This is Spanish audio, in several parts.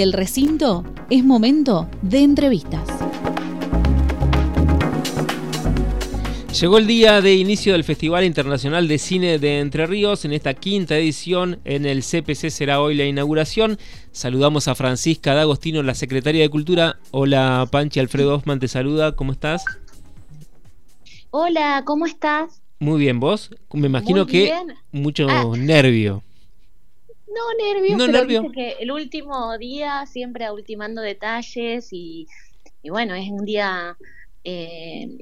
El recinto es momento de entrevistas. Llegó el día de inicio del Festival Internacional de Cine de Entre Ríos. En esta quinta edición en el CPC será hoy la inauguración. Saludamos a Francisca D'Agostino, la secretaria de Cultura. Hola Panchi, Alfredo Hoffman te saluda. ¿Cómo estás? Hola, ¿cómo estás? Muy bien, ¿vos? Me imagino que mucho ah. nervio. No nervio, pero nervio. que el último día siempre ultimando detalles y, bueno, es un día, eh,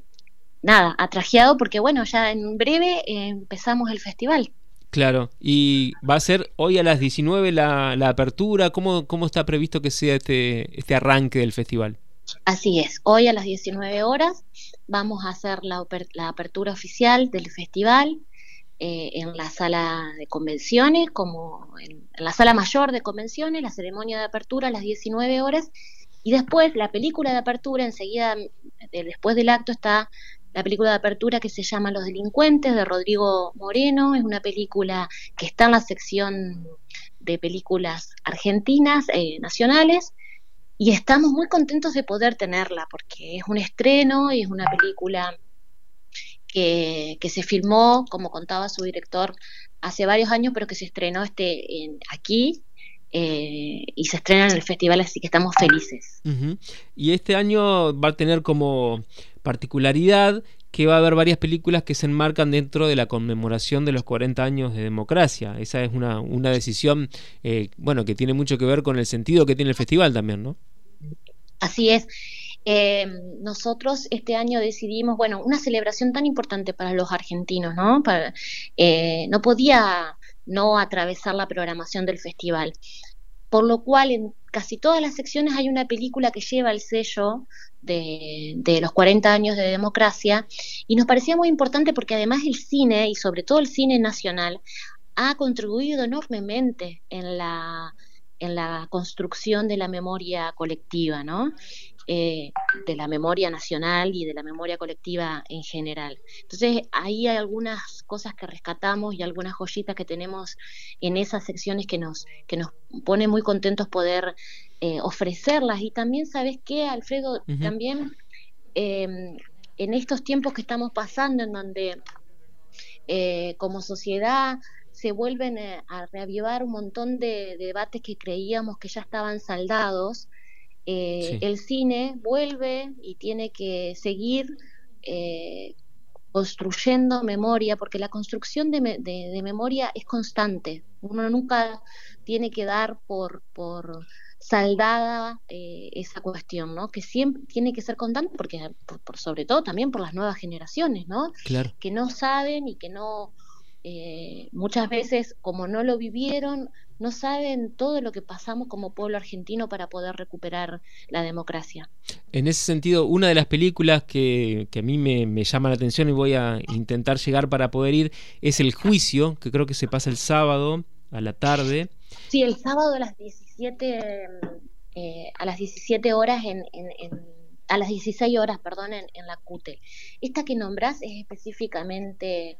nada, atrajeado porque bueno, ya en breve eh, empezamos el festival. Claro, y va a ser hoy a las 19 la, la apertura, ¿Cómo, ¿cómo está previsto que sea este, este arranque del festival? Así es, hoy a las 19 horas vamos a hacer la, la apertura oficial del festival. Eh, en la sala de convenciones, como en, la sala mayor de convenciones, la ceremonia de apertura a las 19 horas, y después la película de apertura, enseguida, después del acto está la película de apertura que se llama Los Delincuentes de Rodrigo Moreno, es una película que está en la sección de películas argentinas, eh, nacionales, y estamos muy contentos de poder tenerla, porque es un estreno y es una película que, se filmó, como contaba su director, hace varios años, pero que se estrenó este en, aquí eh, y se estrena en el festival, así que estamos felices. Y este año va a tener como particularidad que va a haber varias películas que se enmarcan dentro de la conmemoración de los 40 años de democracia. Esa es una, una decisión, eh, bueno, que tiene mucho que ver con el sentido que tiene el festival también, ¿no? Así es. Eh, nosotros este año decidimos, bueno, una celebración tan importante para los argentinos, ¿no? Eh, no podía no atravesar la programación del festival. Por lo cual en casi todas las secciones hay una película que lleva el sello de, de, los 40 años de democracia y nos parecía muy importante porque además el cine y sobre todo el cine nacional ha contribuido enormemente en la, en la construcción de la memoria colectiva, ¿no? Eh, de la memoria nacional y de la memoria colectiva en general. Entonces, ahí hay algunas cosas que rescatamos y algunas joyitas que tenemos en esas secciones que nos, que nos pone muy contentos poder eh, ofrecerlas. Y también, ¿sabes qué, Alfredo? También em, en estos tiempos que estamos pasando, en donde eh, como sociedad se vuelven a reavivar un montón de debates que creíamos que ya estaban saldados, eh, el cine vuelve y tiene que seguir eh, construyendo memoria, porque la construcción de, memoria es constante. Uno nunca tiene que dar por, por saldada eh, esa cuestión, ¿no? Que siempre tiene que ser constante, porque por, sobre todo también por las nuevas generaciones, ¿no? Que no saben y que no eh, muchas veces, como no lo vivieron, no saben todo lo que pasamos como pueblo argentino para poder recuperar la democracia. En ese sentido, una de las películas que, a mí me, llama la atención y voy a intentar llegar para poder ir es El Juicio, que creo que se pasa el sábado a la tarde. Sí, el sábado a las 17, eh, a las 17 horas en, a las 16 horas, perdón, en, en la CUTE. Esta que nombrás es específicamente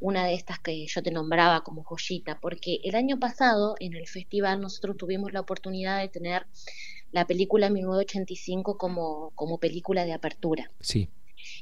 una de estas que yo te nombraba como joyita, porque el año pasado en el festival nosotros tuvimos la oportunidad de tener la película 1985 como, como película de apertura. Sí.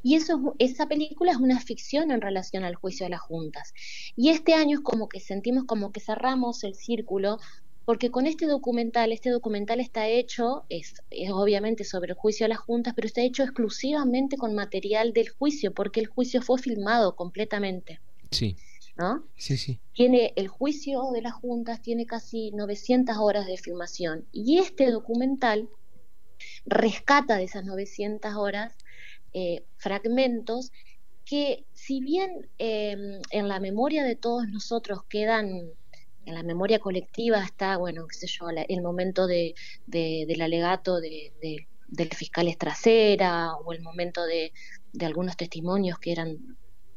Y eso, esa película es una ficción en relación al juicio de las juntas. Y este año es como que sentimos como que cerramos el círculo, porque con este documental, este documental está hecho, es, es obviamente sobre el juicio de las juntas, pero está hecho exclusivamente con material del juicio, porque el juicio fue filmado completamente. Sí. ¿No? Sí, sí. Tiene el juicio de las juntas, tiene casi 900 horas de filmación. Y este documental rescata de esas 900 horas eh, fragmentos que, si bien em, en la memoria de todos nosotros quedan en la memoria colectiva está, bueno, qué sé yo, el momento de, del alegato de, del fiscal Estracera o el momento de, algunos testimonios que eran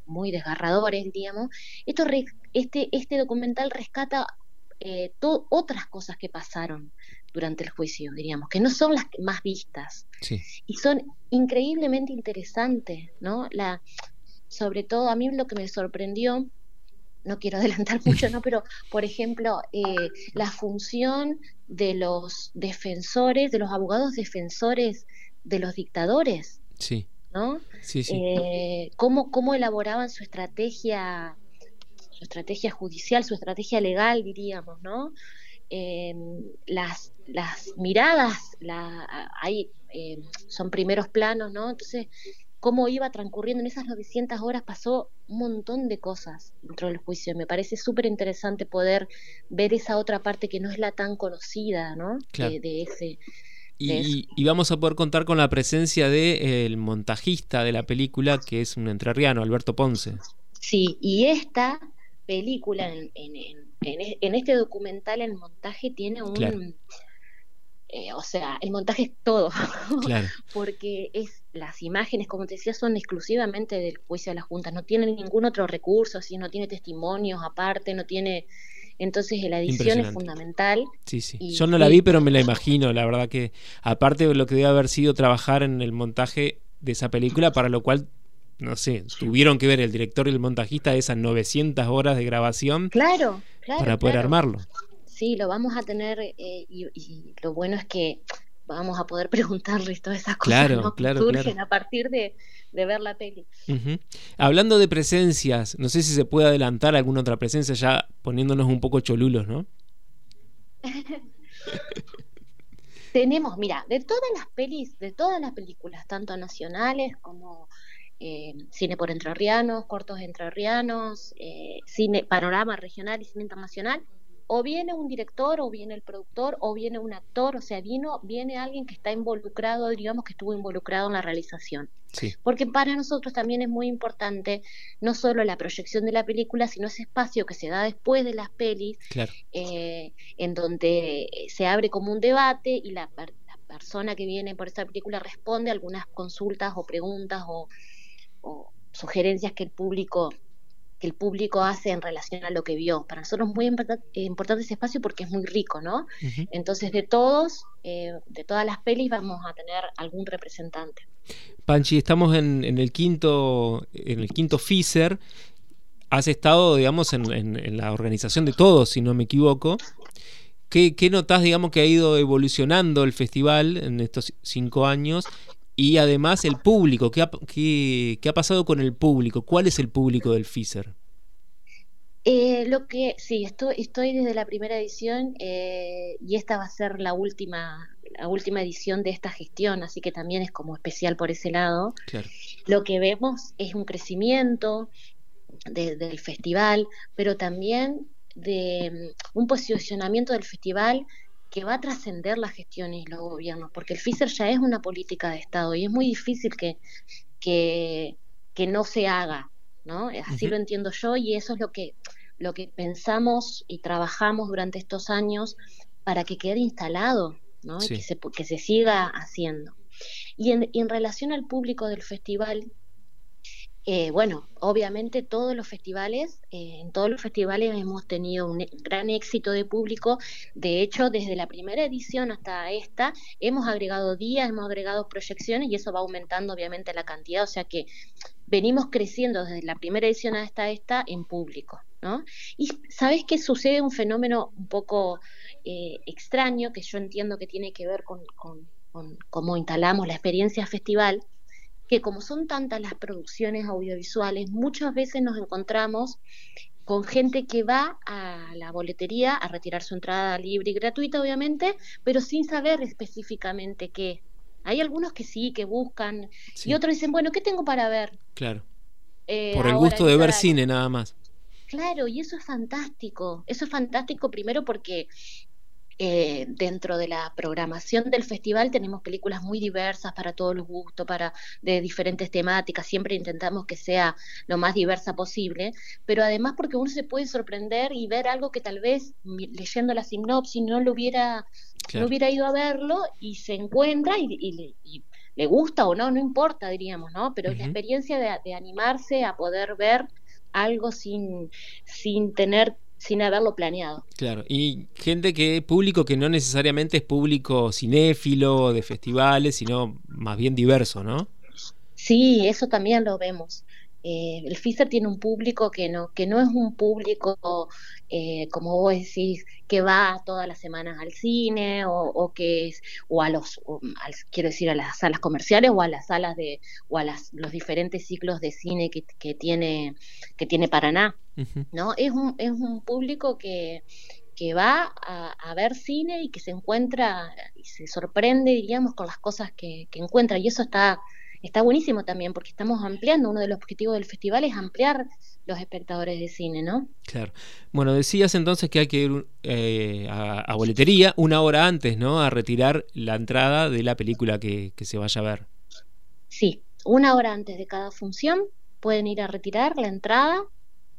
muy desgarradores, digamos, esto, este, este documental rescata eh, otras cosas que pasaron durante el juicio, diríamos, que no son las más vistas y son increíblemente interesantes, ¿no? La, sobre todo a mí lo que me sorprendió no quiero adelantar mucho, ¿no? Pero, por ejemplo, eh, la función de los defensores, de los abogados defensores de los dictadores. Sí. ¿No? Sí, sí. Eh, cómo, cómo elaboraban su estrategia, su estrategia judicial, su estrategia legal, diríamos, ¿no? Eh, las, las miradas, la, ahí son primeros planos, ¿no? Entonces, cómo iba transcurriendo en esas 900 horas, pasó un montón de cosas dentro del juicio. Me parece súper interesante poder ver esa otra parte que no es la tan conocida, ¿no? De, ese... Y, vamos a poder contar con la presencia del montajista de la película, que es un entrerriano, Alberto Ponce. Sí, y esta película, en, en, este documental, el montaje tiene un... Eh, o sea, el montaje es todo, claro. porque es las imágenes, como te decía, son exclusivamente del juicio de la Junta, no tiene ningún otro recurso, así, no tiene testimonios aparte, no tiene... Entonces la edición es fundamental. Sí, sí. Yo no la vi, pero me la imagino, la verdad que aparte de lo que debe haber sido trabajar en el montaje de esa película, para lo cual no sé, tuvieron que ver el director y el montajista esas 900 horas de grabación claro, claro para poder armarlo. Sí, lo vamos a tener eh, y, lo bueno es que vamos a poder preguntarles todas esas cosas claro, que surgen a partir de, ver la peli. Hablando de presencias, no sé si se puede adelantar alguna otra presencia ya poniéndonos un poco cholulos, ¿no? Tenemos, mira, de todas las pelis, de todas las películas, tanto nacionales como eh, cine por entrerrianos, cortos entrerrianos, eh, cine panorama regional y cine internacional, o viene un director, o viene el productor, o viene un actor, o sea, vino, viene alguien que está involucrado, digamos que estuvo involucrado en la realización. Porque para nosotros también es muy importante no solo la proyección de la película, sino ese espacio que se da después de las pelis, eh, en donde se abre como un debate y la, persona que viene por esa película responde algunas consultas o preguntas o, o sugerencias que el público que el público hace en relación a lo que vio. Para nosotros es muy importante ese espacio porque es muy rico, ¿no? Entonces, de todos, eh, de todas las pelis, vamos a tener algún representante. Panchi, estamos en, el quinto, en el quinto FISER. Has estado, digamos, en, la organización de todos, si no me equivoco. ¿Qué, ¿Qué notas, digamos, que ha ido evolucionando el festival en estos cinco años y además el público, ¿qué ha, qué, ha pasado con el público? ¿Cuál es el público del FISER? Eh, lo que sí, estoy, estoy desde la primera edición eh, y esta va a ser la última, la última edición de esta gestión, así que también es como especial por ese lado. Lo que vemos es un crecimiento del festival, pero también de mm, un posicionamiento del festival que va a trascender las gestiones y los gobiernos, porque el FISER ya es una política de Estado y es muy difícil que, que, no se haga, ¿no? Así lo entiendo yo y eso es lo que, lo que pensamos y trabajamos durante estos años para que quede instalado, ¿no? que, se, que se siga haciendo. Y en, y en relación al público del festival, eh, bueno, obviamente todos los festivales, eh, en todos los festivales hemos tenido un gran éxito de público. De hecho, desde la primera edición hasta esta, hemos agregado días, hemos agregado proyecciones y eso va aumentando obviamente la cantidad. O sea que venimos creciendo desde la primera edición hasta esta en público. ¿no? Y sabes que sucede un fenómeno un poco eh, extraño que yo entiendo que tiene que ver con, con cómo instalamos la experiencia festival que como son tantas las producciones audiovisuales, muchas veces nos encontramos con gente que va a la boletería a retirar su entrada libre y gratuita, obviamente, pero sin saber específicamente qué. Hay algunos que sí, que buscan, y otros dicen, bueno, ¿qué tengo para ver? Claro. Eh, Por el gusto de ver cine nada más. Claro, y eso es fantástico. Eso es fantástico primero porque eh, dentro de la programación del festival tenemos películas muy diversas para todos los gustos, para de diferentes temáticas, siempre intentamos que sea lo más diversa posible, pero además porque uno se puede sorprender y ver algo que tal vez leyendo la sinopsis no lo hubiera, no hubiera ido a verlo y se encuentra y, le gusta o no, no importa, diríamos, ¿no? Pero es la experiencia de, de animarse a poder ver algo sin, sin tener sin haberlo planeado. Claro, y gente que, público que no necesariamente es público cinéfilo de festivales, sino más bien diverso, ¿no? Sí, eso también lo vemos. Eh, el FISER tiene un público que no, que no es un público, eh, como vos decís, que va todas las semanas al cine o, que es, o a los, quiero decir, a las salas comerciales o a las salas de, o a las, los diferentes ciclos de cine que, que tiene, que tiene Paraná, ¿no? Es un, es un público que, que va a, ver cine y que se encuentra y se sorprende, diríamos, con las cosas que, que encuentra. Y eso está está buenísimo también porque estamos ampliando, uno de los objetivos del festival es ampliar los espectadores de cine, ¿no? Claro. Bueno, decías entonces que hay que ir eh, a, boletería una hora antes, ¿no? A retirar la entrada de la película que, se vaya a ver. Sí, una hora antes de cada función pueden ir a retirar la entrada.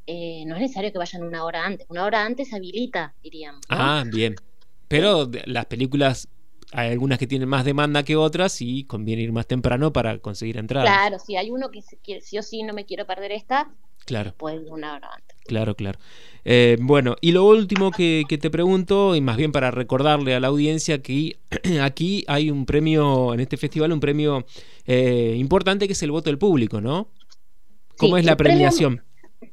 Eh, no es necesario que vayan una hora antes, una hora antes habilita, diríamos. Ah, bien. Pero las películas hay algunas que tienen más demanda que otras y conviene ir más temprano para conseguir entradas. Claro, si hay uno que sí o sí no me quiero perder esta, claro. puede ir una hora antes. Claro, claro. Eh, bueno, y lo último que, te pregunto, y más bien para recordarle a la audiencia que aquí hay un premio, en este festival, un premio eh, importante que es el voto del público, ¿no? ¿Cómo es la premiación?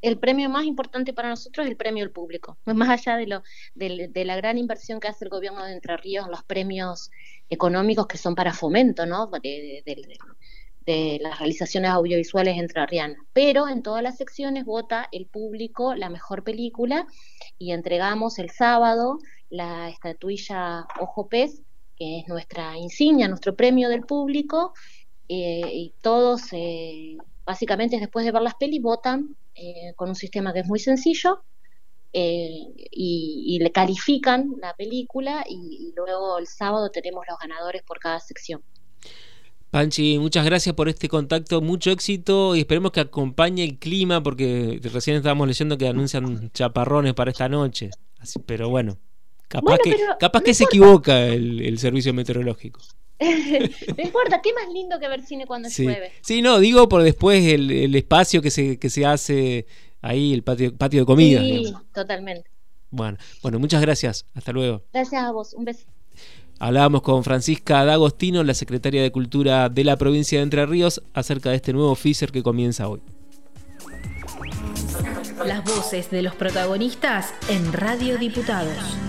El premio más importante para nosotros es el premio del público. Más allá de, lo, de, la gran inversión que hace el gobierno de Entre Ríos los premios económicos que son para fomento ¿no? de, las realizaciones audiovisuales entrerrianas. Pero en todas las secciones vota el público la mejor película y entregamos el sábado la estatuilla Ojo Pez, que es nuestra insignia, nuestro premio del público, eh, y todos, eh, básicamente después de ver las pelis, votan eh, con un sistema que es muy sencillo eh, y, le califican la película y, luego el sábado tenemos los ganadores por cada sección. Panchi, muchas gracias por este contacto, mucho éxito y esperemos que acompañe el clima porque recién estábamos leyendo que anuncian chaparrones para esta noche, pero bueno, capaz que, capaz que se equivoca el servicio meteorológico. no importa, qué más lindo que ver cine cuando llueve. Sí, no, digo por después el, espacio que se, que se hace ahí, el patio, patio de comida. Sí, totalmente. Bueno, bueno, muchas gracias. Hasta luego. Gracias a vos. Un beso. Hablábamos con Francisca D'Agostino, la secretaria de Cultura de la provincia de Entre Ríos, acerca de este nuevo FISER que comienza hoy. Las voces de los protagonistas en Radio Diputados.